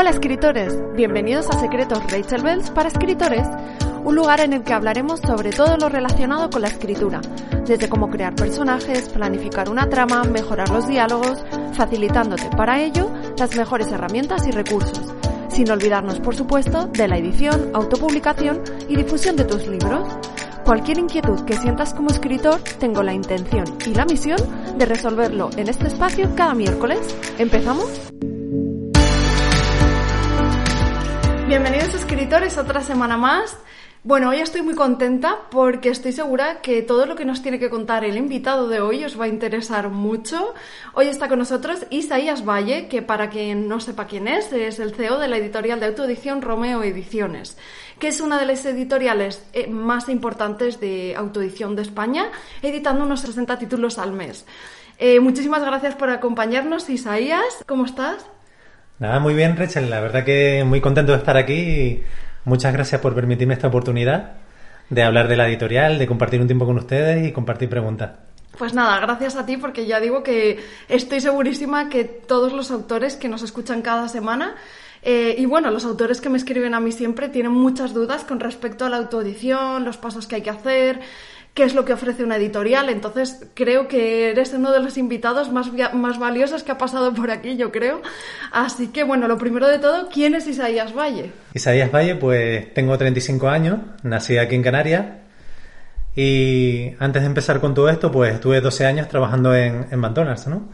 Hola escritores, bienvenidos a Secretos Rachel Bells para escritores, un lugar en el que hablaremos sobre todo lo relacionado con la escritura, desde cómo crear personajes, planificar una trama, mejorar los diálogos, facilitándote para ello las mejores herramientas y recursos, sin olvidarnos por supuesto de la edición, autopublicación y difusión de tus libros. Cualquier inquietud que sientas como escritor, tengo la intención y la misión de resolverlo en este espacio cada miércoles. ¿Empezamos? Bienvenidos escritores, otra semana más. Bueno, hoy estoy muy contenta porque estoy segura que todo lo que nos tiene que contar el invitado de hoy os va a interesar mucho. Hoy está con nosotros Isaías Valle, que para quien no sepa quién es, es el CEO de la editorial de autoedición Romeo Ediciones, que es una de las editoriales eh, más importantes de autoedición de España, editando unos 60 títulos al mes. Eh, muchísimas gracias por acompañarnos, Isaías. ¿Cómo estás? Nada, muy bien, Rachel. La verdad que muy contento de estar aquí muchas gracias por permitirme esta oportunidad de hablar de la editorial, de compartir un tiempo con ustedes y compartir preguntas. Pues nada, gracias a ti porque ya digo que estoy segurísima que todos los autores que nos escuchan cada semana eh, y bueno, los autores que me escriben a mí siempre tienen muchas dudas con respecto a la autoedición, los pasos que hay que hacer, qué es lo que ofrece una editorial. Entonces, creo que eres uno de los invitados más, más valiosos que ha pasado por aquí, yo creo. Así que, bueno, lo primero de todo, ¿quién es Isaías Valle? Isaías Valle, pues tengo 35 años, nací aquí en Canarias. Y antes de empezar con todo esto, pues estuve 12 años trabajando en, en McDonald's, ¿no?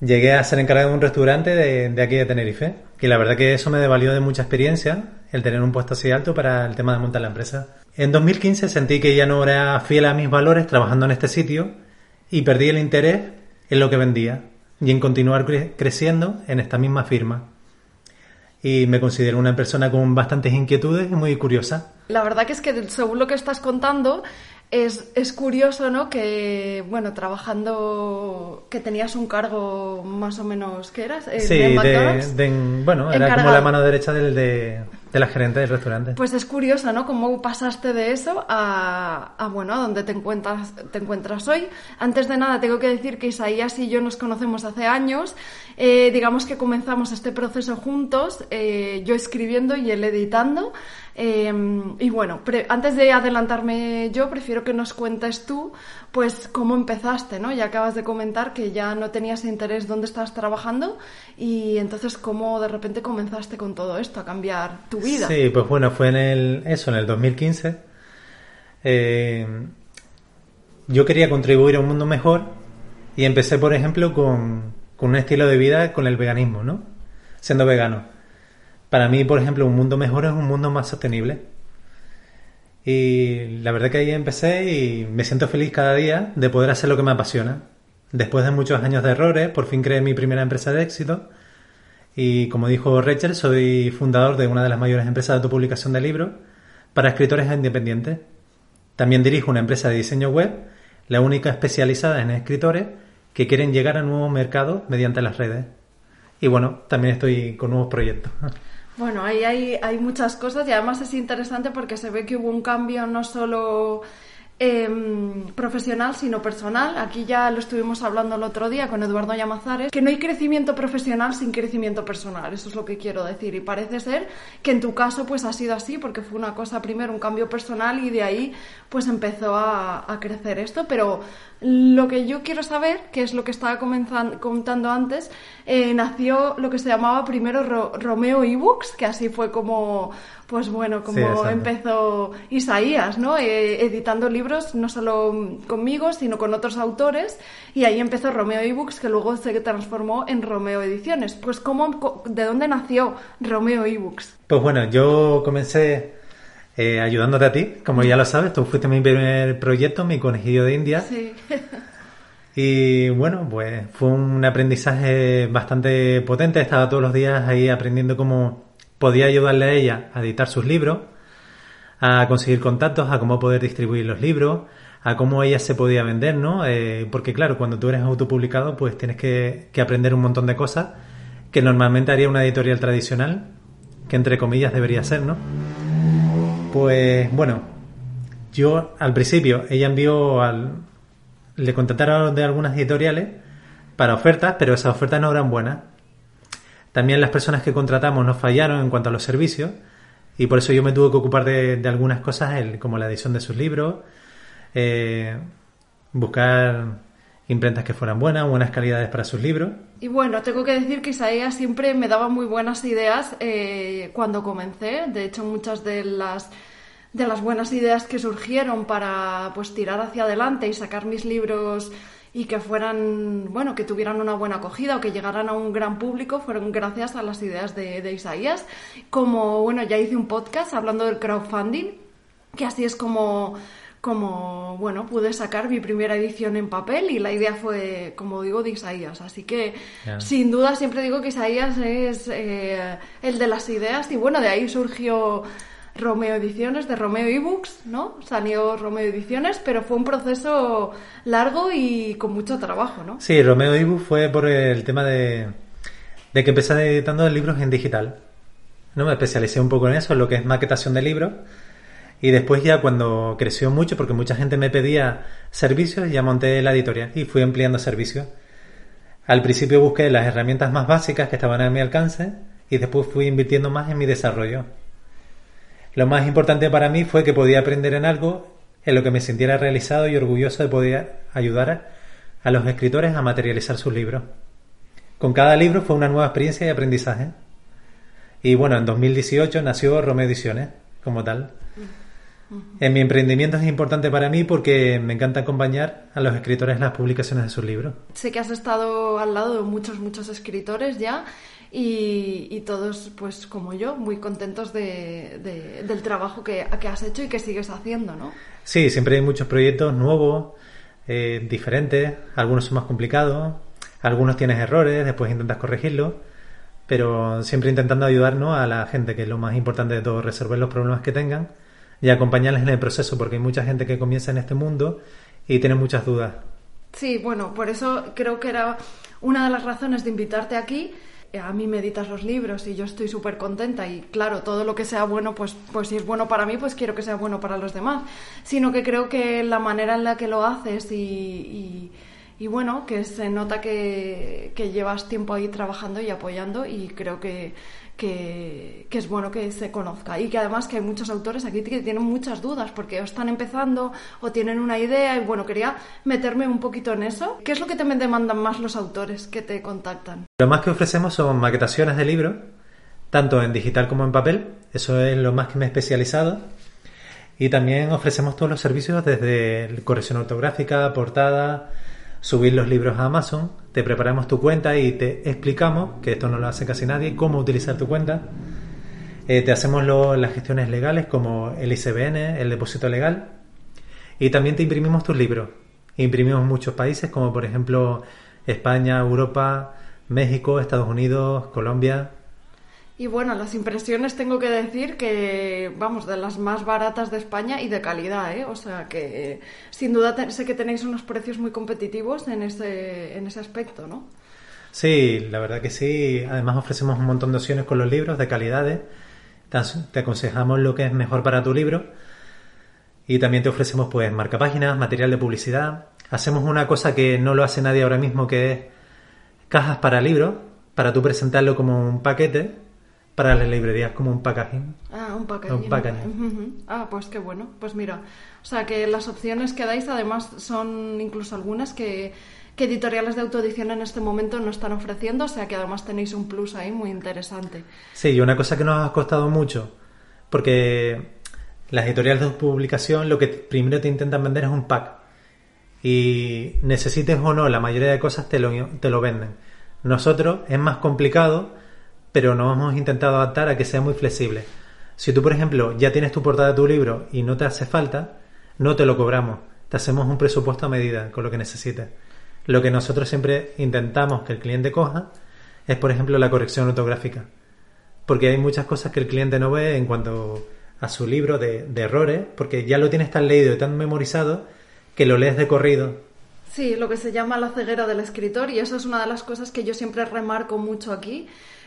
Llegué a ser encargado de un restaurante de, de aquí de Tenerife. Y la verdad que eso me valió de mucha experiencia, el tener un puesto así alto para el tema de montar la empresa. En 2015 sentí que ya no era fiel a mis valores trabajando en este sitio y perdí el interés en lo que vendía y en continuar creciendo en esta misma firma. Y me considero una persona con bastantes inquietudes y muy curiosa. La verdad que es que según lo que estás contando, es, es, curioso, ¿no? Que, bueno, trabajando, que tenías un cargo más o menos, ¿qué eras? Eh, sí, de, bueno, era como la mano derecha del, de, de la gerente del restaurante. Pues es curioso, ¿no? Cómo pasaste de eso a, a, bueno, a donde te encuentras, te encuentras hoy. Antes de nada, tengo que decir que Isaías y yo nos conocemos hace años. Eh, digamos que comenzamos este proceso juntos, eh, yo escribiendo y él editando. Em, y bueno, antes de adelantarme yo, prefiero que nos cuentes tú, pues, cómo empezaste, ¿no? Ya acabas de comentar que ya no tenías interés dónde estabas trabajando y entonces cómo de repente comenzaste con todo esto, a cambiar tu vida. Sí, pues bueno, fue en el, eso, en el 2015. Eh, yo quería contribuir a un mundo mejor y empecé, por ejemplo, con, con un estilo de vida con el veganismo, ¿no? Siendo vegano. Para mí, por ejemplo, un mundo mejor es un mundo más sostenible. Y la verdad que ahí empecé y me siento feliz cada día de poder hacer lo que me apasiona. Después de muchos años de errores, por fin creé mi primera empresa de éxito. Y como dijo Rachel, soy fundador de una de las mayores empresas de autopublicación de libros para escritores independientes. También dirijo una empresa de diseño web, la única especializada en escritores que quieren llegar a nuevos mercados mediante las redes. Y bueno, también estoy con nuevos proyectos. Bueno, ahí hay, hay muchas cosas y además es interesante porque se ve que hubo un cambio no solo Em, profesional sino personal. Aquí ya lo estuvimos hablando el otro día con Eduardo Llamazares, que no hay crecimiento profesional sin crecimiento personal, eso es lo que quiero decir. Y parece ser que en tu caso pues ha sido así, porque fue una cosa primero, un cambio personal y de ahí pues empezó a, crecer esto. Pero lo que yo quiero saber, que es lo que estaba comentando antes, eh, nació lo que se llamaba primero Romeo eBooks, que así fue como pues bueno, como empezó Isaías, ¿no? Eh, editando libros no solo conmigo, sino con otros autores, y ahí empezó Romeo eBooks, que luego se transformó en Romeo Ediciones. Pues ¿cómo, ¿de dónde nació Romeo eBooks? Pues bueno, yo comencé eh, ayudándote a ti, como ya lo sabes, tú fuiste mi primer proyecto, mi conejillo de India. Sí. Y bueno, pues fue un aprendizaje bastante potente. Estaba todos los días ahí aprendiendo cómo podía ayudarle a ella a editar sus libros, a conseguir contactos, a cómo poder distribuir los libros, a cómo ella se podía vender, ¿no? Eh, porque claro, cuando tú eres autopublicado, pues tienes que, aprender un montón de cosas que normalmente haría una editorial tradicional, que entre comillas debería ser, ¿no? Pues bueno, yo al principio ella envió al... le contactaron de algunas editoriales para ofertas, pero esas ofertas no eran buenas. También las personas que contratamos nos fallaron en cuanto a los servicios y por eso yo me tuve que ocupar de, algunas cosas, como la edición de sus libros, eh, buscar imprentas que fueran buenas, buenas calidades para sus libros. Y bueno, tengo que decir que Isaías siempre me daba muy buenas ideas eh, cuando comencé. De hecho, muchas de las de las buenas ideas que surgieron para pues tirar hacia adelante y sacar mis libros y que fueran, bueno, que tuvieran una buena acogida o que llegaran a un gran público fueron gracias a las ideas de, de Isaías. Como, bueno, ya hice un podcast hablando del crowdfunding, que así es como como, bueno, pude sacar mi primera edición en papel y la idea fue, como digo, de Isaías. Así que, sin duda, siempre digo que Isaías es eh, el de las ideas y, bueno, de ahí surgió Romeo Ediciones, de Romeo eBooks, ¿no? Salió Romeo Ediciones, pero fue un proceso largo y con mucho trabajo, ¿no? Sí, Romeo eBooks fue por el tema de, de que empecé editando libros en digital. ¿no? Me especialicé un poco en eso, en lo que es maquetación de libros y después ya cuando creció mucho, porque mucha gente me pedía servicios, ya monté la editorial y fui ampliando servicios. Al principio busqué las herramientas más básicas que estaban a mi alcance y después fui invirtiendo más en mi desarrollo. Lo más importante para mí fue que podía aprender en algo en lo que me sintiera realizado y orgulloso de poder ayudar a los escritores a materializar sus libros. Con cada libro fue una nueva experiencia y aprendizaje. Y bueno, en 2018 nació Romeo Ediciones como tal. En mi emprendimiento es importante para mí porque me encanta acompañar a los escritores en las publicaciones de sus libros. Sé que has estado al lado de muchos, muchos escritores ya y, todos, pues como yo, muy contentos de, del trabajo que, que, has hecho y que sigues haciendo, ¿no? Sí, siempre hay muchos proyectos nuevos, eh, diferentes, algunos son más complicados, algunos tienes errores, después intentas corregirlos, pero siempre intentando ayudarnos a la gente, que es lo más importante de todo, resolver los problemas que tengan y acompañarles en el proceso, porque hay mucha gente que comienza en este mundo y tiene muchas dudas. Sí, bueno, por eso creo que era una de las razones de invitarte aquí. Eh, a mí me editas los libros y yo estoy súper contenta y claro, todo lo que sea bueno, pues, pues si es bueno para mí, pues quiero que sea bueno para los demás. Sino que creo que la manera en la que lo haces y, y, bueno, que se nota que, que llevas tiempo ahí trabajando y apoyando y creo que, que, es bueno que se conozca y que además que hay muchos autores aquí que tienen muchas dudas porque están empezando o tienen una idea y bueno, quería meterme un poquito en eso. ¿Qué es lo que te demandan más los autores que te contactan? Lo más que ofrecemos son maquetaciones de libros, tanto en digital como en papel, eso es lo más que me he especializado. Y también ofrecemos todos los servicios desde corrección ortográfica, portada, subir los libros a Amazon, te preparamos tu cuenta y te explicamos, que esto no lo hace casi nadie, cómo utilizar tu cuenta. Eh, te hacemos las gestiones legales como el ICBN, el depósito legal. Y también te imprimimos tus libros. Imprimimos muchos países como por ejemplo España, Europa, México, Estados Unidos, Colombia. Y bueno, las impresiones tengo que decir que, vamos, de las más baratas de España y de calidad, ¿eh? O sea que sin duda sé que tenéis unos precios muy competitivos en ese, en ese aspecto, ¿no? Sí, la verdad que sí. Además ofrecemos un montón de opciones con los libros de calidades. Te aconsejamos lo que es mejor para tu libro. Y también te ofrecemos pues marca páginas, material de publicidad. Hacemos una cosa que no lo hace nadie ahora mismo que es cajas para libros, para tú presentarlo como un paquete para las librerías como un packaging. Ah, un packaging. Ah, pues qué bueno. Pues mira, o sea que las opciones que dais además son incluso algunas que, que editoriales de autoedición en este momento no están ofreciendo, o sea que además tenéis un plus ahí muy interesante. Sí, y una cosa que nos ha costado mucho, porque las editoriales de publicación lo que primero te intentan vender es un pack. Y necesites o no, la mayoría de cosas te lo, te lo venden. Nosotros es más complicado pero nos hemos intentado adaptar a que sea muy flexible. Si tú, por ejemplo, ya tienes tu portada de tu libro y no te hace falta, no te lo cobramos. Te hacemos un presupuesto a medida con lo que necesites. Lo que nosotros siempre intentamos que el cliente coja es, por ejemplo, la corrección ortográfica. Porque hay muchas cosas que el cliente no ve en cuanto a su libro de, de errores, porque ya lo tienes tan leído y tan memorizado que lo lees de corrido. Sí, lo que se llama la ceguera del escritor, y eso es una de las cosas que yo siempre remarco mucho aquí,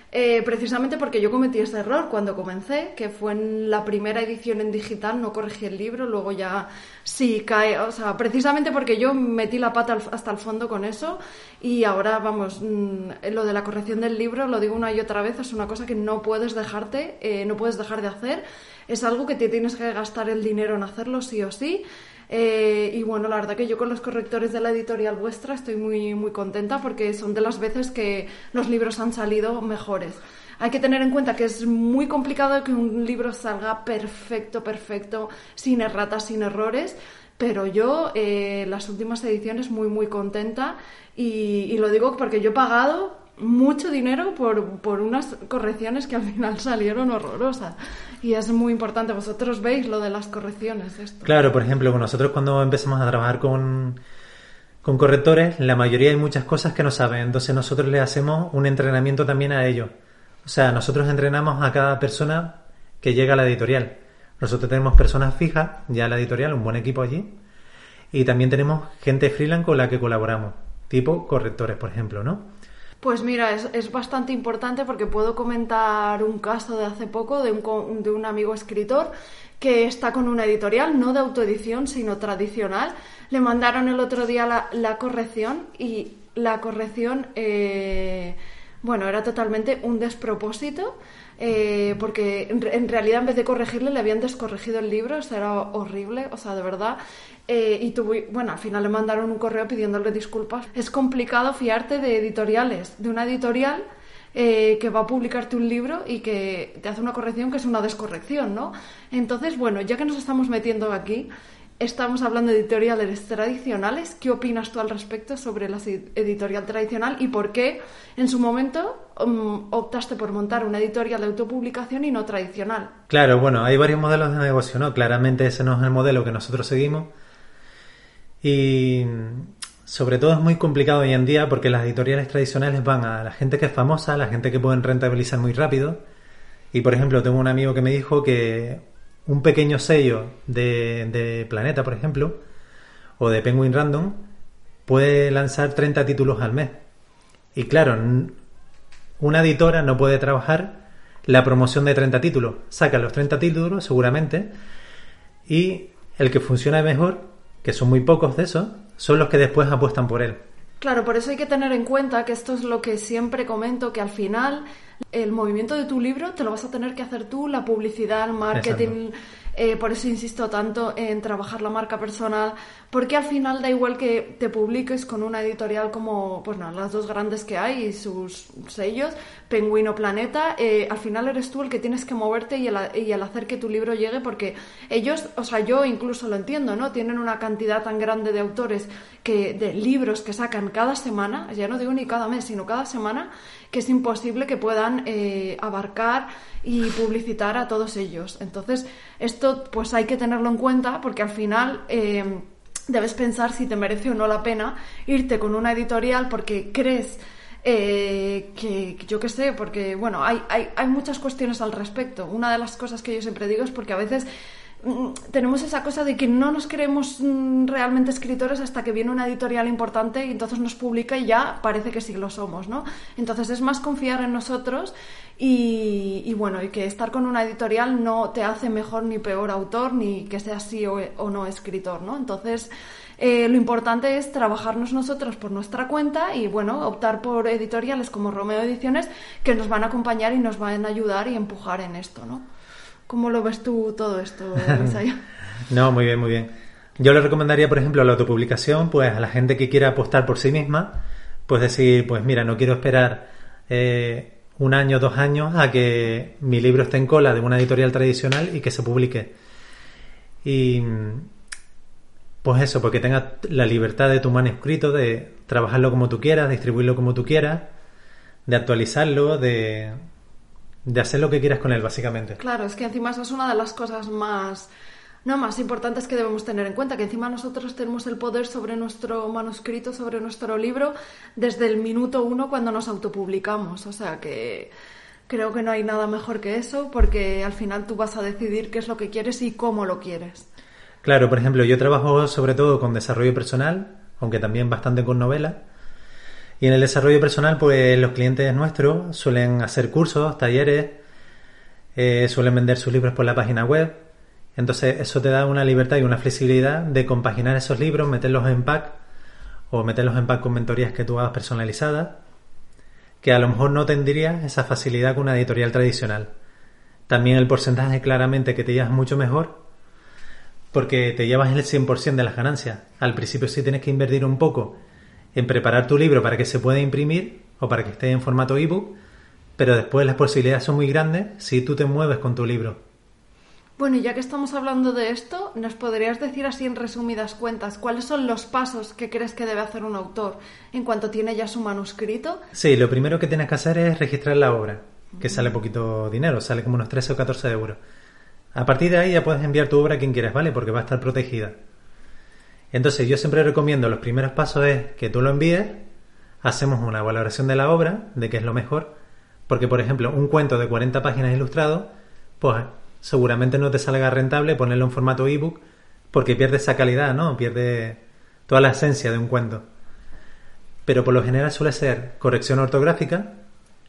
eh, precisamente porque yo cometí ese error cuando comencé, que fue en la primera edición en digital, no corregí el libro, luego ya sí cae, o sea, precisamente porque yo metí la pata hasta el fondo con eso y ahora, vamos, mm, lo de la corrección del libro, lo digo una y otra vez, es una cosa que no puedes dejarte, eh, no puedes dejar de hacer, es algo que te tienes que gastar el dinero en hacerlo sí o sí. Eh, y bueno, la verdad que yo con los correctores de la editorial vuestra estoy muy, muy contenta porque son de las veces que los libros han salido mejores. Hay que tener en cuenta que es muy complicado que un libro salga perfecto, perfecto, sin erratas, sin errores, pero yo eh, las últimas ediciones muy, muy contenta y, y lo digo porque yo he pagado mucho dinero por, por, unas correcciones que al final salieron horrorosas. Y es muy importante. Vosotros veis lo de las correcciones. Esto. Claro, por ejemplo, nosotros cuando empezamos a trabajar con, con correctores, la mayoría hay muchas cosas que no saben. Entonces nosotros le hacemos un entrenamiento también a ellos. O sea, nosotros entrenamos a cada persona que llega a la editorial. Nosotros tenemos personas fijas ya en la editorial, un buen equipo allí. Y también tenemos gente freelance con la que colaboramos, tipo correctores, por ejemplo, ¿no? Pues mira, es, es, bastante importante porque puedo comentar un caso de hace poco de un, de un amigo escritor que está con una editorial, no de autoedición, sino tradicional. Le mandaron el otro día la, la corrección y la corrección, eh, bueno, era totalmente un despropósito. Eh, porque en, realidad en vez de corregirle le habían descorregido el libro, o sea, era horrible, o sea, de verdad. Eh, y tuve, bueno, al final le mandaron un correo pidiéndole disculpas. Es complicado fiarte de editoriales, de una editorial eh, que va a publicarte un libro y que te hace una corrección que es una descorrección, ¿no? Entonces, bueno, ya que nos estamos metiendo aquí, estamos hablando de editoriales tradicionales. ¿Qué opinas tú al respecto sobre la editorial tradicional y por qué en su momento um, optaste por montar una editorial de autopublicación y no tradicional? Claro, bueno, hay varios modelos de negocio, ¿no? Claramente ese no es el modelo que nosotros seguimos y sobre todo es muy complicado hoy en día porque las editoriales tradicionales van a la gente que es famosa, a la gente que pueden rentabilizar muy rápido. Y por ejemplo, tengo un amigo que me dijo que un pequeño sello de, de Planeta, por ejemplo, o de Penguin Random, puede lanzar 30 títulos al mes. Y claro, una editora no puede trabajar la promoción de 30 títulos. Saca los 30 títulos, seguramente, y el que funciona mejor que son muy pocos de esos, son los que después apuestan por él. Claro, por eso hay que tener en cuenta que esto es lo que siempre comento, que al final el movimiento de tu libro te lo vas a tener que hacer tú, la publicidad, el marketing, eh, por eso insisto tanto en trabajar la marca personal, porque al final da igual que te publiques con una editorial como, pues no, las dos grandes que hay y sus sellos, Penguino Planeta, eh, al final eres tú el que tienes que moverte y el, y el hacer que tu libro llegue, porque ellos, o sea, yo incluso lo entiendo, ¿no? Tienen una cantidad tan grande de autores, que de libros que sacan cada semana, ya no digo ni cada mes, sino cada semana, que es imposible que puedan eh, abarcar y publicitar a todos ellos. Entonces, esto pues hay que tenerlo en cuenta porque al final eh, debes pensar si te merece o no la pena irte con una editorial porque crees eh, que yo qué sé, porque bueno, hay, hay, hay muchas cuestiones al respecto. Una de las cosas que yo siempre digo es porque a veces tenemos esa cosa de que no nos creemos mm, realmente escritores hasta que viene una editorial importante y entonces nos publica y ya parece que sí lo somos, ¿no? Entonces es más confiar en nosotros y, bueno, y que estar con una editorial no te hace mejor ni peor autor ni que sea sí o, no escritor, ¿no? Entonces eh, lo importante es trabajarnos nosotros por nuestra cuenta y bueno, optar por editoriales como Romeo Ediciones que nos van a acompañar y nos van a ayudar y empujar en esto, ¿no? ¿Cómo lo ves tú todo esto, no, muy bien, muy bien. Yo le recomendaría, por ejemplo, la autopublicación, pues a la gente que quiera apostar por sí misma, pues decir, pues mira, no quiero esperar eh, un año, dos años a que mi libro esté en cola de una editorial tradicional y que se publique. Y pues eso, porque tengas la libertad de tu manuscrito, de trabajarlo como tú quieras, distribuirlo como tú quieras, de actualizarlo, de, de hacer lo que quieras con él, básicamente. Claro, es que encima eso es una de las cosas más, no, más importantes que debemos tener en cuenta, que encima nosotros tenemos el poder sobre nuestro manuscrito, sobre nuestro libro, desde el minuto uno cuando nos autopublicamos. O sea que creo que no hay nada mejor que eso, porque al final tú vas a decidir qué es lo que quieres y cómo lo quieres. Claro, por ejemplo, yo trabajo sobre todo con desarrollo personal, aunque también bastante con novela. Y en el desarrollo personal, pues los clientes nuestros suelen hacer cursos, talleres, eh, suelen vender sus libros por la página web. Entonces eso te da una libertad y una flexibilidad de compaginar esos libros, meterlos en pack o meterlos en pack con mentorías que tú hagas personalizadas, que a lo mejor no tendrías esa facilidad con una editorial tradicional. También el porcentaje claramente que te llevas mucho mejor porque te llevas el 100% de las ganancias. Al principio sí tienes que invertir un poco en preparar tu libro para que se pueda imprimir o para que esté en formato ebook, pero después las posibilidades son muy grandes si tú te mueves con tu libro. Bueno, y ya que estamos hablando de esto, ¿nos podrías decir así en resumidas cuentas cuáles son los pasos que crees que debe hacer un autor en cuanto tiene ya su manuscrito? Sí, lo primero que tienes que hacer es registrar la obra, que sale poquito dinero, sale como unos 13 o 14 euros. A partir de ahí ya puedes enviar tu obra a quien quieras, ¿vale? Porque va a estar protegida. Entonces yo siempre recomiendo los primeros pasos es que tú lo envíes, hacemos una valoración de la obra, de qué es lo mejor, porque por ejemplo un cuento de 40 páginas ilustrado, pues seguramente no te salga rentable ponerlo en formato ebook porque pierde esa calidad, ¿no? Pierde toda la esencia de un cuento. Pero por lo general suele ser corrección ortográfica,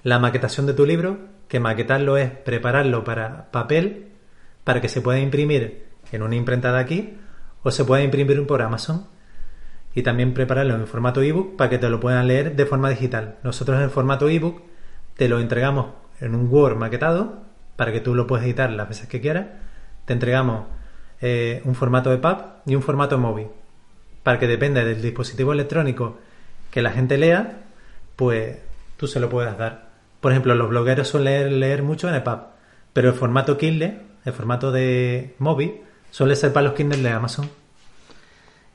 la maquetación de tu libro, que maquetarlo es prepararlo para papel, para que se pueda imprimir en una imprenta de aquí, o se puede imprimir por Amazon y también prepararlo en formato ebook para que te lo puedan leer de forma digital. Nosotros en formato ebook te lo entregamos en un Word maquetado para que tú lo puedas editar las veces que quieras. Te entregamos eh, un formato de PAP y un formato móvil para que dependa del dispositivo electrónico que la gente lea, pues tú se lo puedas dar. Por ejemplo, los blogueros suelen leer, mucho en EPUB, pero el formato Kindle, el formato de móvil, Suele ser para los Kindle de Amazon.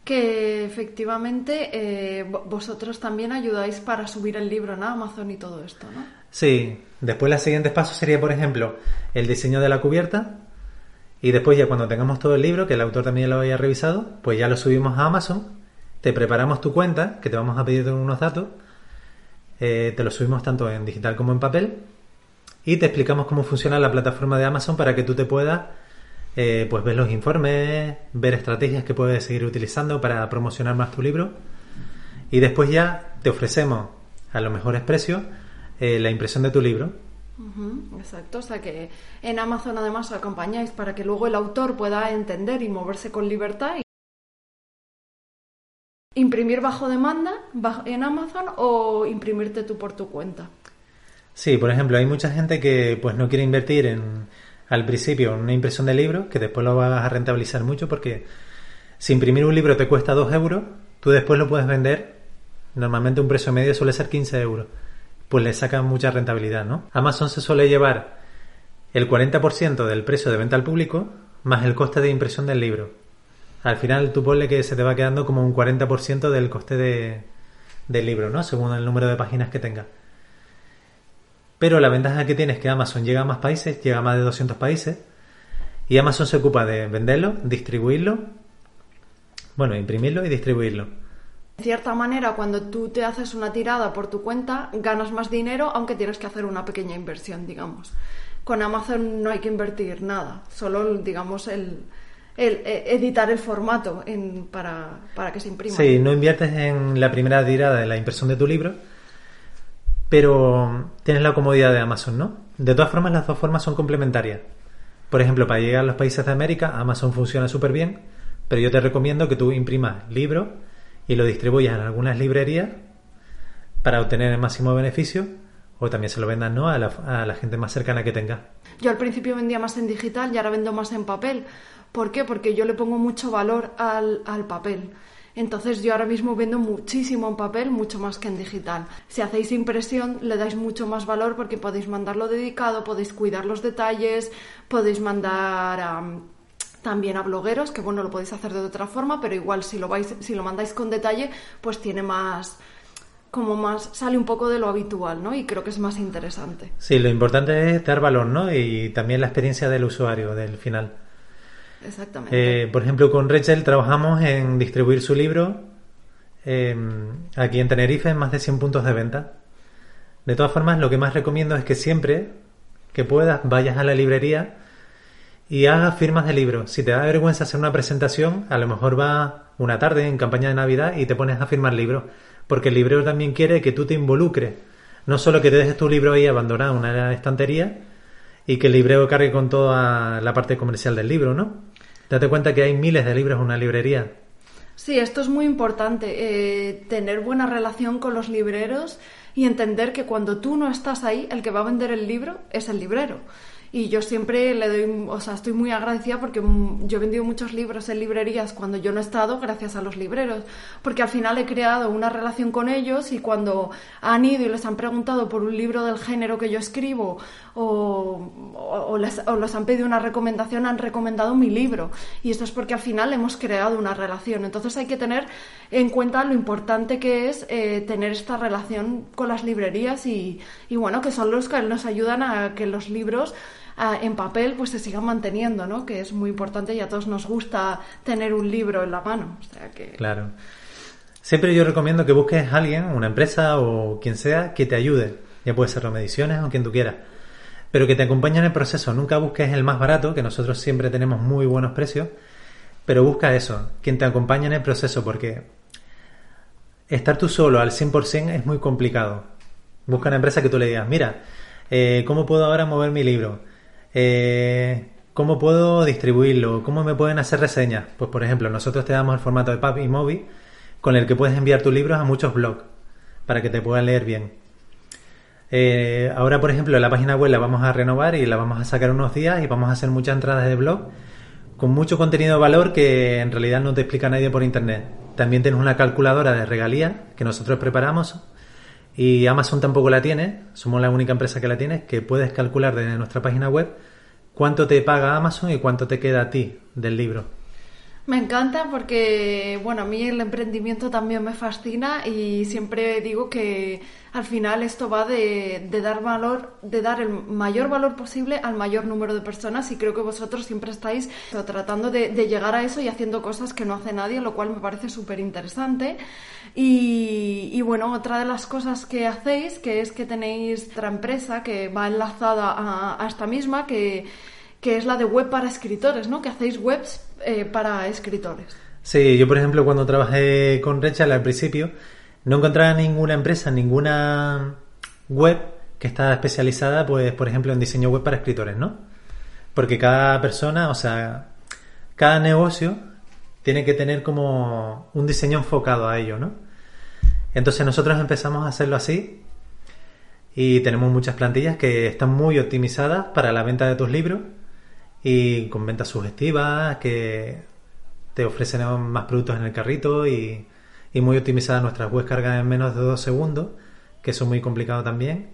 Que efectivamente eh, vosotros también ayudáis para subir el libro en Amazon y todo esto, ¿no? Sí. Después los siguientes pasos sería, por ejemplo, el diseño de la cubierta. Y después ya cuando tengamos todo el libro, que el autor también lo haya revisado, pues ya lo subimos a Amazon. Te preparamos tu cuenta, que te vamos a pedir unos datos. Eh, te lo subimos tanto en digital como en papel. Y te explicamos cómo funciona la plataforma de Amazon para que tú te puedas eh, pues ver los informes, ver estrategias que puedes seguir utilizando para promocionar más tu libro y después ya te ofrecemos a los mejores precios eh, la impresión de tu libro. exacto, o sea que en Amazon además os acompañáis para que luego el autor pueda entender y moverse con libertad. Y imprimir bajo demanda en Amazon o imprimirte tú por tu cuenta. Sí, por ejemplo, hay mucha gente que pues no quiere invertir en al principio una impresión de libro, que después lo vas a rentabilizar mucho porque si imprimir un libro te cuesta 2 euros, tú después lo puedes vender, normalmente un precio medio suele ser 15 euros, pues le saca mucha rentabilidad, ¿no? Amazon se suele llevar el 40% del precio de venta al público más el coste de impresión del libro. Al final tú ponle que se te va quedando como un 40% del coste de, del libro, ¿no? Según el número de páginas que tenga. Pero la ventaja que tiene es que Amazon llega a más países, llega a más de 200 países, y Amazon se ocupa de venderlo, distribuirlo, bueno, imprimirlo y distribuirlo. De cierta manera, cuando tú te haces una tirada por tu cuenta, ganas más dinero, aunque tienes que hacer una pequeña inversión, digamos. Con Amazon no hay que invertir nada, solo, digamos, el, eh, editar el formato para, para que se imprima. Sí, no inviertes en la primera tirada de la impresión de tu libro, pero tienes la comodidad de Amazon, ¿no? De todas formas, las dos formas son complementarias. Por ejemplo, para llegar a los países de América, Amazon funciona súper bien, pero yo te recomiendo que tú imprimas libros y lo distribuyas en algunas librerías para obtener el máximo beneficio o también se lo vendan ¿no? a, la, gente más cercana que tenga. Yo al principio vendía más en digital y ahora vendo más en papel. ¿Por qué? Porque yo le pongo mucho valor al, al papel. Entonces yo ahora mismo vendo muchísimo en papel, mucho más que en digital. Si hacéis impresión le dais mucho más valor porque podéis mandarlo dedicado, podéis cuidar los detalles, podéis mandar también a blogueros, que bueno, lo podéis hacer de otra forma, pero igual si lo vais, si lo mandáis con detalle, pues tiene más como más sale un poco de lo habitual, ¿no? Y creo que es más interesante. Sí, lo importante es dar valor, ¿no? Y también la experiencia del usuario del final. Exactamente. Eh, por ejemplo, con Rachel trabajamos en distribuir su libro em, aquí en Tenerife en más de 100 puntos de venta. De todas formas, lo que más recomiendo es que siempre que puedas vayas a la librería y hagas firmas de libros. Si te da vergüenza hacer una presentación, a lo mejor va una tarde en campaña de Navidad y te pones a firmar libros. porque el librero también quiere que tú te involucres. No solo que te dejes tu libro ahí abandonado en una estantería y que el librero cargue con toda la parte comercial del libro, ¿no? Date cuenta que hay miles de libros en una librería. Sí, esto es muy importante, eh, tener buena relación con los libreros y entender que cuando tú no estás ahí, el que va a vender el libro es el librero. Y yo siempre le doy, o sea, estoy muy agradecida porque yo he vendido muchos libros en librerías cuando yo no he estado gracias a los libreros, porque al final he creado una relación con ellos y cuando han ido y les han preguntado por un libro del género que yo escribo o, o, les, o les han pedido una recomendación, han recomendado mi libro. Y esto es porque al final hemos creado una relación. Entonces hay que tener en cuenta lo importante que es eh, tener esta relación con las librerías y, y bueno, que son los que nos ayudan a que los libros en papel pues se siga manteniendo, ¿no? Que es muy importante y a todos nos gusta tener un libro en la mano. Claro. Siempre yo recomiendo que busques a alguien, una empresa o quien sea, que te ayude. Ya puede ser mediciones o quien tú quieras. Pero que te acompañe en el proceso. Nunca busques el más barato, que nosotros siempre tenemos muy buenos precios. Pero busca eso, quien te acompañe en el proceso, porque estar tú solo al 100% es muy complicado. Busca una empresa que tú le digas, mira, eh, ¿cómo puedo ahora mover mi libro? Eh, ¿Cómo puedo distribuirlo? ¿Cómo me pueden hacer reseñas? Pues por ejemplo, nosotros te damos el formato de pub y Mobi con el que puedes enviar tus libros a muchos blogs para que te puedan leer bien. Eh, ahora, por ejemplo, la página web la vamos a renovar y la vamos a sacar unos días y vamos a hacer muchas entradas de blog con mucho contenido de valor que en realidad no te explica nadie por internet. También tienes una calculadora de regalía que nosotros preparamos y Amazon tampoco la tiene, somos la única empresa que la tiene, que puedes calcular desde nuestra página web cuánto te paga Amazon y cuánto te queda a ti del libro. Me encanta porque, bueno, a mí el emprendimiento también me fascina y siempre digo que al final esto va de, dar valor, de dar el mayor valor posible al mayor número de personas y creo que vosotros siempre estáis tratando de, llegar a eso y haciendo cosas que no hace nadie, lo cual me parece súper interesante. Y, bueno, otra de las cosas que hacéis, que es que tenéis otra empresa que va enlazada a, esta misma, que que es la de web para escritores, ¿no? Que hacéis webs eh, para escritores. Sí, yo por ejemplo cuando trabajé con Rachel al principio no encontraba ninguna empresa, ninguna web que está especializada, pues por ejemplo en diseño web para escritores, ¿no? Porque cada persona, o sea, cada negocio tiene que tener como un diseño enfocado a ello, ¿no? Entonces nosotros empezamos a hacerlo así y tenemos muchas plantillas que están muy optimizadas para la venta de tus libros y con ventas sugestivas que te ofrecen más productos en el carrito y, muy optimizadas nuestras webs cargan en menos de dos segundos, que eso es muy complicado también.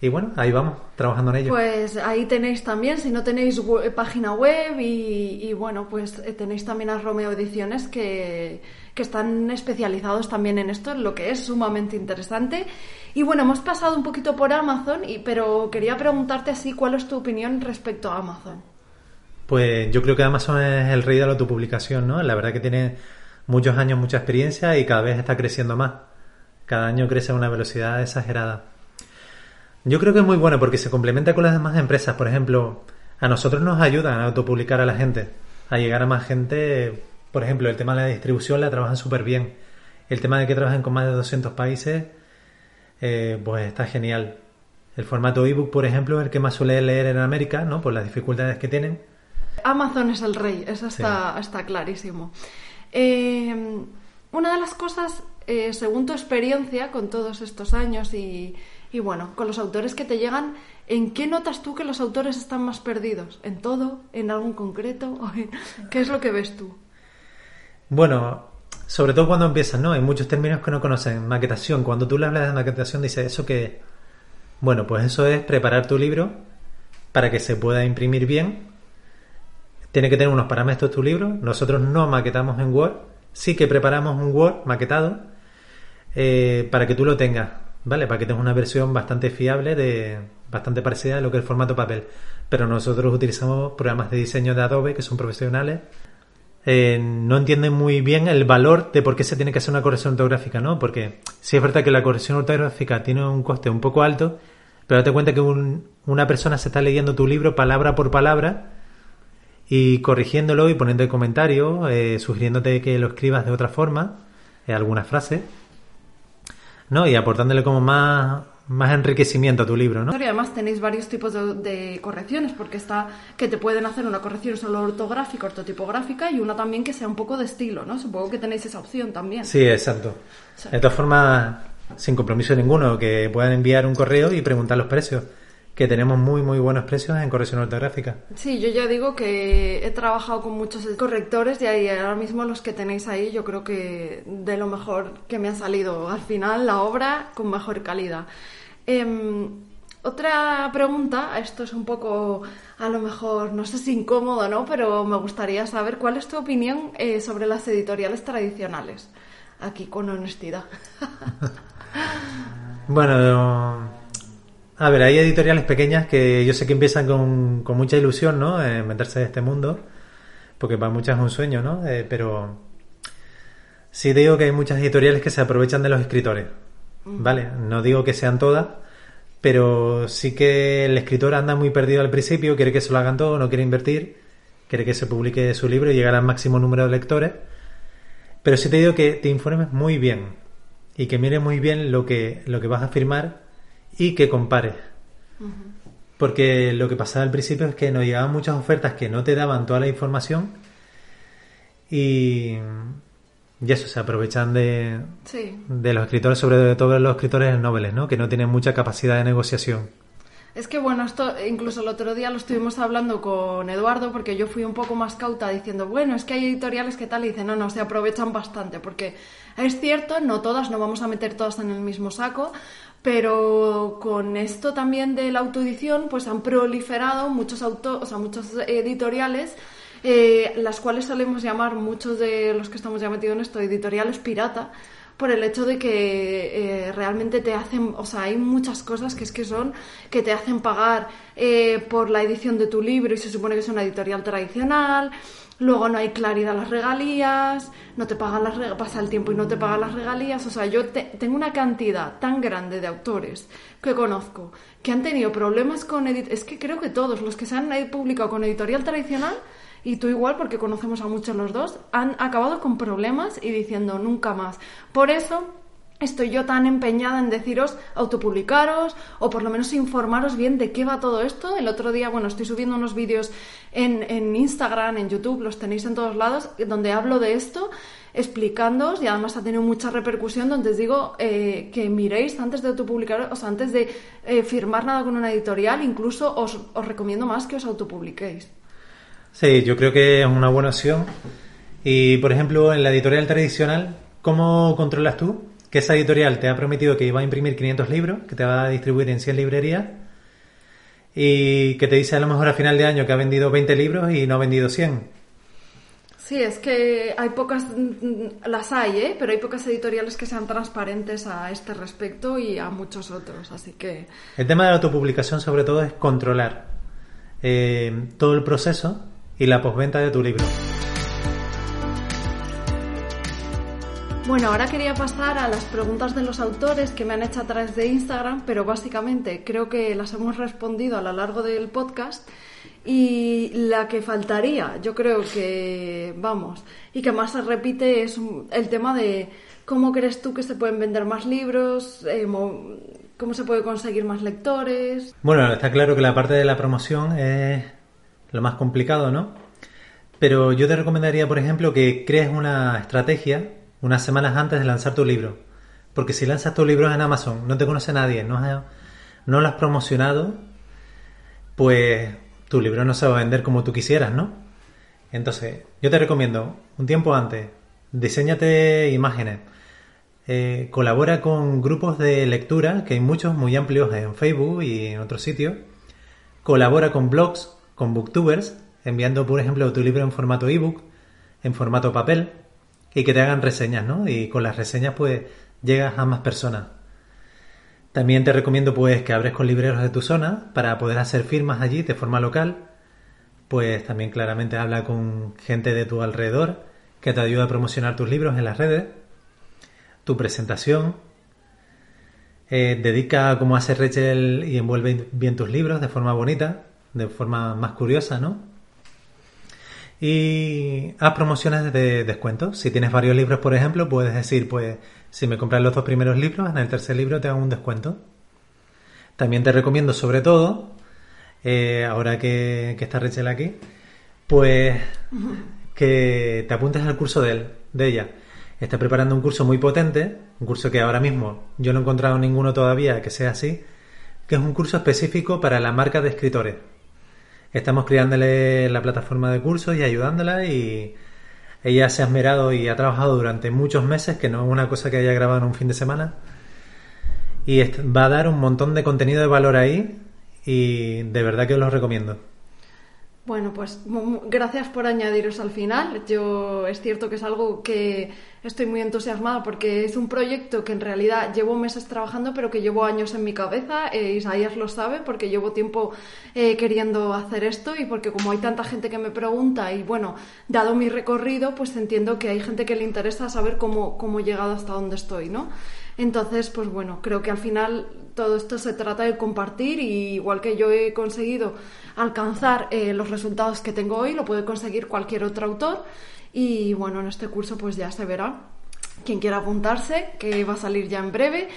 Y bueno, ahí vamos, trabajando en ello. Pues ahí tenéis también, si no tenéis página web y, bueno, pues eh, tenéis también a Romeo Ediciones que, que están especializados también en esto, lo que es sumamente interesante. Y bueno, hemos pasado un poquito por Amazon, y, pero quería preguntarte así, ¿cuál es tu opinión respecto a Amazon? Pues yo creo que Amazon es el rey de la autopublicación, ¿no? La verdad que tiene muchos años, mucha experiencia y cada vez está creciendo más. Cada año crece a una velocidad exagerada. Yo creo que es muy bueno porque se complementa con las demás empresas. Por ejemplo, a nosotros nos ayudan a autopublicar a la gente, a llegar a más gente. Por ejemplo, el tema de la distribución la trabajan súper bien. El tema de que trabajen con más de 200 países, eh, pues está genial. El formato ebook, por ejemplo, es el que más suele leer en América, ¿no? Por las dificultades que tienen Amazon es el rey, eso está, está clarísimo. Eh, una de las cosas, eh, según tu experiencia con todos estos años y, bueno, con los autores que te llegan, ¿en qué notas tú que los autores están más perdidos? ¿En todo? ¿En algún concreto? ¿Qué es lo que ves tú? Bueno, sobre todo cuando empiezas, ¿no? Hay muchos términos que no conocen. Maquetación, cuando tú le hablas de maquetación, dice eso que... Bueno, pues eso es preparar tu libro para que se pueda imprimir bien tiene que tener unos parámetros tu libro. Nosotros no maquetamos en Word, sí que preparamos un Word maquetado eh, para que tú lo tengas, ¿vale? Para que tengas una versión bastante fiable, de bastante parecida a lo que es el formato papel. Pero nosotros utilizamos programas de diseño de Adobe que son profesionales. Eh, no entienden muy bien el valor de por qué se tiene que hacer una corrección ortográfica, ¿no? Porque sí es verdad que la corrección ortográfica tiene un coste un poco alto, pero date cuenta que una persona se está leyendo tu libro palabra por palabra y corrigiéndolo y poniendo comentarios, eh, sugiriéndote que lo escribas de otra forma, eh, alguna frase. ¿no? Y aportándole como más, más enriquecimiento a tu libro, ¿no? Y además tenéis varios tipos de, correcciones, porque está que te pueden hacer una corrección solo ortográfica, ortotipográfica y una también que sea un poco de estilo, ¿no? Supongo que tenéis esa opción también. Sí, exacto. De todas formas, sin compromiso ninguno, que puedan enviar un correo y preguntar los precios que tenemos muy muy buenos precios en corrección ortográfica. Sí, yo ya digo que he trabajado con muchos correctores y ahora mismo los que tenéis ahí yo creo que de lo mejor que me ha salido al final la obra con mejor calidad. Em, otra pregunta, esto es un poco a lo mejor, no sé si incómodo, ¿no? Pero me gustaría saber cuál es tu opinión eh, sobre las editoriales tradicionales. Aquí con honestidad. bueno, a ver, hay editoriales pequeñas que yo sé que empiezan con, con mucha ilusión, ¿no? En meterse en este mundo, porque para muchas es un sueño, ¿no? Eh, pero sí digo que hay muchas editoriales que se aprovechan de los escritores, ¿vale? No digo que sean todas, pero sí que el escritor anda muy perdido al principio, quiere que se lo hagan todo, no quiere invertir, quiere que se publique su libro y llegar al máximo número de lectores. Pero sí te digo que te informes muy bien y que mires muy bien lo que, lo que vas a firmar y que compares. Porque lo que pasaba al principio es que nos llegaban muchas ofertas que no te daban toda la información y, y eso, se aprovechan de, de los escritores, sobre todo los escritores nobles, ¿no? que no tienen mucha capacidad de negociación. Es que bueno, esto incluso el otro día lo estuvimos hablando con Eduardo porque yo fui un poco más cauta diciendo, bueno, es que hay editoriales que tal y dicen, no, no, se aprovechan bastante porque es cierto, no todas, no vamos a meter todas en el mismo saco, pero con esto también de la autoedición, pues han proliferado muchos auto, o sea, muchos editoriales, eh, las cuales solemos llamar muchos de los que estamos ya metidos en esto editoriales pirata, por el hecho de que eh, realmente te hacen, o sea, hay muchas cosas que es que son que te hacen pagar eh, por la edición de tu libro y se supone que es una editorial tradicional Luego no hay claridad las regalías, no te pagan las pasa el tiempo y no te pagan las regalías. O sea, yo tengo una cantidad tan grande de autores que conozco que han tenido problemas con edit es que creo que todos los que se han publicado con editorial tradicional y tú igual porque conocemos a muchos los dos han acabado con problemas y diciendo nunca más. Por eso estoy yo tan empeñada en deciros autopublicaros o por lo menos informaros bien de qué va todo esto. El otro día, bueno, estoy subiendo unos vídeos en, en Instagram, en YouTube, los tenéis en todos lados, donde hablo de esto explicándoos y además ha tenido mucha repercusión donde os digo eh, que miréis antes de autopublicar, o sea, antes de eh, firmar nada con una editorial, incluso os, os recomiendo más que os autopubliquéis. Sí, yo creo que es una buena opción. Y, por ejemplo, en la editorial tradicional, ¿cómo controlas tú que esa editorial te ha prometido que iba a imprimir 500 libros, que te va a distribuir en 100 librerías y que te dice a lo mejor a final de año que ha vendido 20 libros y no ha vendido 100. Sí, es que hay pocas, las hay, ¿eh? pero hay pocas editoriales que sean transparentes a este respecto y a muchos otros, así que... El tema de la autopublicación sobre todo es controlar eh, todo el proceso y la posventa de tu libro. Bueno, ahora quería pasar a las preguntas de los autores que me han hecho a través de Instagram, pero básicamente creo que las hemos respondido a lo largo del podcast. Y la que faltaría, yo creo que, vamos, y que más se repite es el tema de cómo crees tú que se pueden vender más libros, eh, cómo se puede conseguir más lectores. Bueno, está claro que la parte de la promoción es lo más complicado, ¿no? Pero yo te recomendaría, por ejemplo, que crees una estrategia unas semanas antes de lanzar tu libro. Porque si lanzas tu libro en Amazon, no te conoce nadie, no, no lo has promocionado, pues tu libro no se va a vender como tú quisieras, ¿no? Entonces, yo te recomiendo, un tiempo antes, diseñate imágenes, eh, colabora con grupos de lectura, que hay muchos muy amplios en Facebook y en otros sitios, colabora con blogs, con booktubers, enviando, por ejemplo, tu libro en formato ebook, en formato papel, y que te hagan reseñas, ¿no? Y con las reseñas pues llegas a más personas. También te recomiendo pues que abres con libreros de tu zona para poder hacer firmas allí de forma local. Pues también claramente habla con gente de tu alrededor que te ayuda a promocionar tus libros en las redes. Tu presentación. Eh, dedica a cómo hace Rachel y envuelve bien tus libros de forma bonita, de forma más curiosa, ¿no? Y haz promociones de descuento. Si tienes varios libros, por ejemplo, puedes decir, pues, Si me compras los dos primeros libros, en el tercer libro te hago un descuento. También te recomiendo, sobre todo, eh, ahora que, que está Rachel aquí, pues que te apuntes al curso de él, de ella. Está preparando un curso muy potente, un curso que ahora mismo yo no he encontrado ninguno todavía que sea así, que es un curso específico para la marca de escritores. Estamos creándole la plataforma de cursos y ayudándola y ella se ha esmerado y ha trabajado durante muchos meses, que no es una cosa que haya grabado en un fin de semana. Y va a dar un montón de contenido de valor ahí y de verdad que os lo recomiendo. Bueno, pues gracias por añadiros al final. Yo es cierto que es algo que estoy muy entusiasmada porque es un proyecto que en realidad llevo meses trabajando, pero que llevo años en mi cabeza. Eh, Isaías lo sabe porque llevo tiempo eh, queriendo hacer esto y porque como hay tanta gente que me pregunta y bueno, dado mi recorrido, pues entiendo que hay gente que le interesa saber cómo, cómo he llegado hasta donde estoy, ¿no? Entonces, pues bueno, creo que al final todo esto se trata de compartir y igual que yo he conseguido alcanzar eh, los resultados que tengo hoy, lo puede conseguir cualquier otro autor y bueno, en este curso pues ya se verá. Quien quiera apuntarse, que va a salir ya en breve.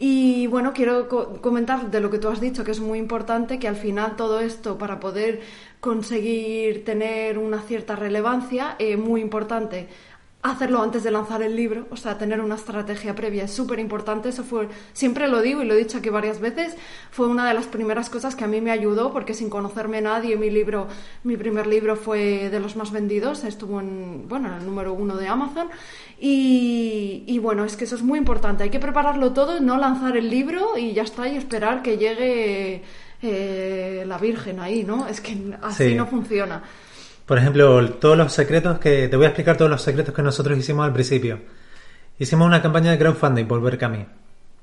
Y bueno, quiero comentar de lo que tú has dicho, que es muy importante que al final todo esto, para poder conseguir tener una cierta relevancia, es eh, muy importante hacerlo antes de lanzar el libro, o sea, tener una estrategia previa es súper importante. Eso fue, siempre lo digo y lo he dicho aquí varias veces, fue una de las primeras cosas que a mí me ayudó, porque sin conocerme nadie, mi libro, mi primer libro fue de los más vendidos, estuvo en, bueno, en el número uno de Amazon. Y, y bueno, es que eso es muy importante. Hay que prepararlo todo, no lanzar el libro y ya está, y esperar que llegue eh, la Virgen ahí, ¿no? Es que así no funciona. Por ejemplo, todos los secretos que. Te voy a explicar todos los secretos que nosotros hicimos al principio. Hicimos una campaña de crowdfunding, Volver Cami,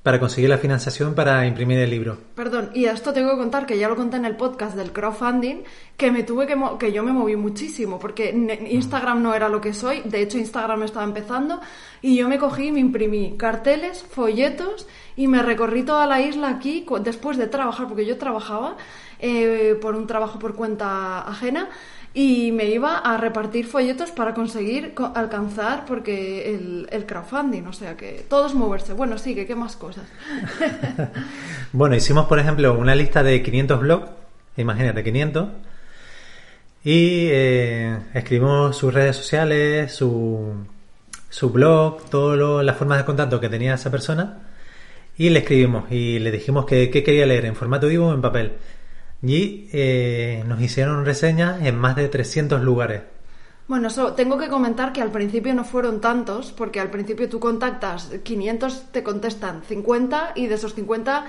para conseguir la financiación para imprimir el libro. Perdón, y esto tengo que contar, que ya lo conté en el podcast del crowdfunding, que me tuve que. que yo me moví muchísimo, porque Instagram no era lo que soy, de hecho Instagram estaba empezando, y yo me cogí y me imprimí carteles, folletos, y me recorrí toda la isla aquí, después de trabajar, porque yo trabajaba eh, por un trabajo por cuenta ajena y me iba a repartir folletos para conseguir alcanzar porque el, crowdfunding, o sea que todos moverse. Bueno, sigue, ¿qué más cosas? bueno, hicimos por ejemplo una lista de 500 blogs, imagínate 500, y eh, escribimos sus redes sociales, su, su blog, todas las formas de contacto que tenía esa persona, y le escribimos y le dijimos que, que quería leer en formato vivo o en papel y eh, nos hicieron reseñas en más de 300 lugares. Bueno, tengo que comentar que al principio no fueron tantos, porque al principio tú contactas 500, te contestan 50 y de esos 50,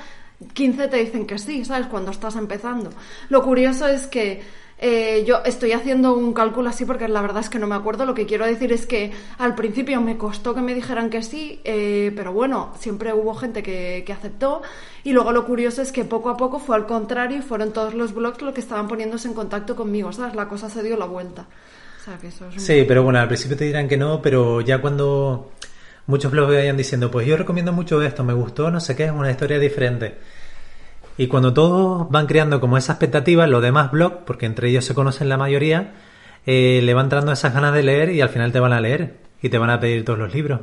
15 te dicen que sí, ¿sabes? Cuando estás empezando. Lo curioso es que eh, yo estoy haciendo un cálculo así porque la verdad es que no me acuerdo. Lo que quiero decir es que al principio me costó que me dijeran que sí, eh, pero bueno, siempre hubo gente que, que, aceptó. Y luego lo curioso es que poco a poco fue al contrario y fueron todos los blogs los que estaban poniéndose en contacto conmigo, ¿sabes? La cosa se dio la vuelta. Sí, pero bueno, al principio te dirán que no, pero ya cuando muchos blogs vayan diciendo, pues yo recomiendo mucho esto, me gustó, no sé qué, es una historia diferente y cuando todos van creando como esa expectativa, los demás blogs, porque entre ellos se conocen la mayoría, eh, le van dando esas ganas de leer y al final te van a leer y te van a pedir todos los libros.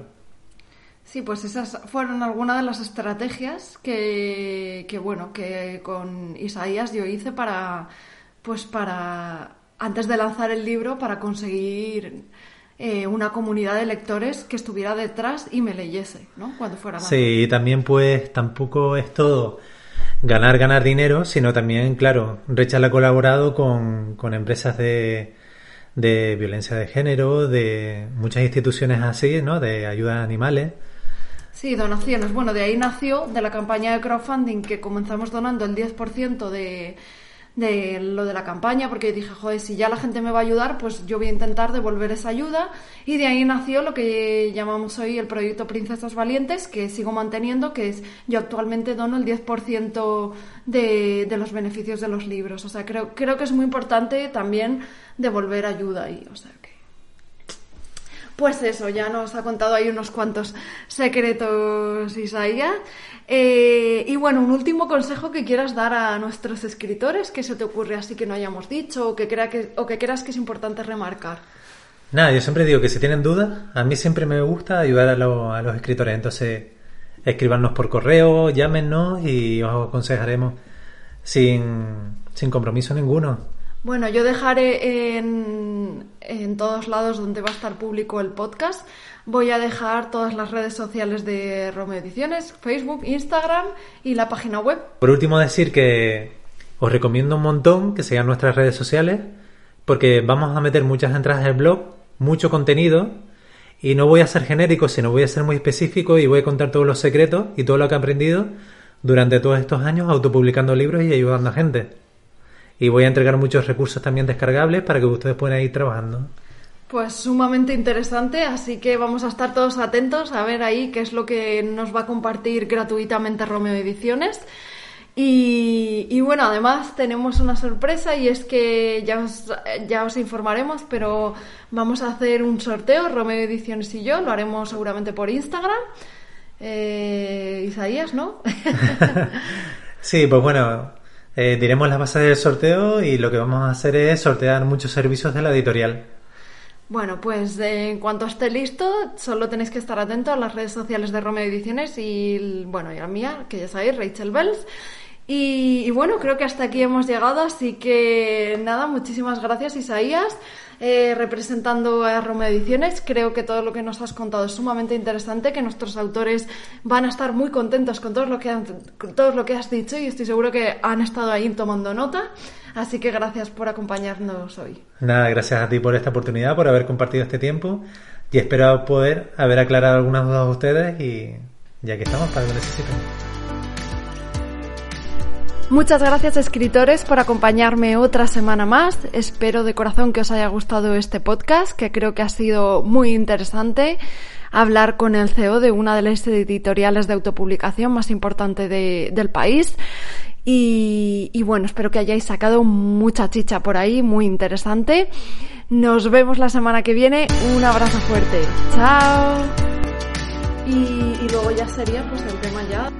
Sí, pues esas fueron algunas de las estrategias que, que, bueno, que con Isaías yo hice para, pues para, antes de lanzar el libro, para conseguir eh, una comunidad de lectores que estuviera detrás y me leyese, ¿no? Cuando fuera. Sí, y también pues tampoco es todo ganar, ganar dinero, sino también, claro, Rechal ha colaborado con, con empresas de, de violencia de género, de muchas instituciones así, ¿no? De ayuda a animales. Sí, donaciones. Bueno, de ahí nació, de la campaña de crowdfunding, que comenzamos donando el 10% de, de lo de la campaña, porque dije, joder, si ya la gente me va a ayudar, pues yo voy a intentar devolver esa ayuda. Y de ahí nació lo que llamamos hoy el proyecto Princesas Valientes, que sigo manteniendo, que es yo actualmente dono el 10% de, de los beneficios de los libros. O sea, creo, creo que es muy importante también devolver ayuda ahí. O sea, pues eso, ya nos ha contado ahí unos cuantos secretos Isaías. Eh, y bueno, un último consejo que quieras dar a nuestros escritores, que se te ocurre así que no hayamos dicho, o que, crea que, o que creas que es importante remarcar. Nada, yo siempre digo que si tienen dudas, a mí siempre me gusta ayudar a, a los escritores. Entonces, escribanos por correo, llámenos y os aconsejaremos sin, sin compromiso ninguno. Bueno, yo dejaré en, en todos lados donde va a estar público el podcast. Voy a dejar todas las redes sociales de Romeo Ediciones, Facebook, Instagram y la página web. Por último, decir que os recomiendo un montón que sigan nuestras redes sociales porque vamos a meter muchas entradas del blog, mucho contenido y no voy a ser genérico, sino voy a ser muy específico y voy a contar todos los secretos y todo lo que he aprendido durante todos estos años autopublicando libros y ayudando a gente. Y voy a entregar muchos recursos también descargables para que ustedes puedan ir trabajando. Pues sumamente interesante, así que vamos a estar todos atentos a ver ahí qué es lo que nos va a compartir gratuitamente Romeo Ediciones. Y, bueno, además tenemos una sorpresa y es que ya os, ya os informaremos, pero vamos a hacer un sorteo, Romeo Ediciones y yo, lo haremos seguramente por Instagram. Eh, Isaías, ¿no? sí, pues bueno, eh, diremos la base del sorteo y lo que vamos a hacer es sortear muchos servicios de la editorial. Bueno, pues en cuanto esté listo, solo tenéis que estar atentos a las redes sociales de Romeo Ediciones y, bueno, y a mía, que ya sabéis, Rachel Bells. Y, bueno, creo que hasta aquí hemos llegado, así que nada, muchísimas gracias Isaías, eh, representando a Romeo Ediciones. Creo que todo lo que nos has contado es sumamente interesante, que nuestros autores van a estar muy contentos con todo lo que, todo lo que has dicho y estoy seguro que han estado ahí tomando nota. Así que gracias por acompañarnos hoy. Nada, gracias a ti por esta oportunidad, por haber compartido este tiempo y espero poder haber aclarado algunas dudas de ustedes y ya que estamos para lo que. Muchas gracias escritores por acompañarme otra semana más. Espero de corazón que os haya gustado este podcast, que creo que ha sido muy interesante hablar con el CEO de una de las editoriales de autopublicación más importante del país. Y, bueno, espero que hayáis sacado mucha chicha por ahí, muy interesante. Nos vemos la semana que viene. Un abrazo fuerte. Chao. Y, y luego ya sería pues el tema ya.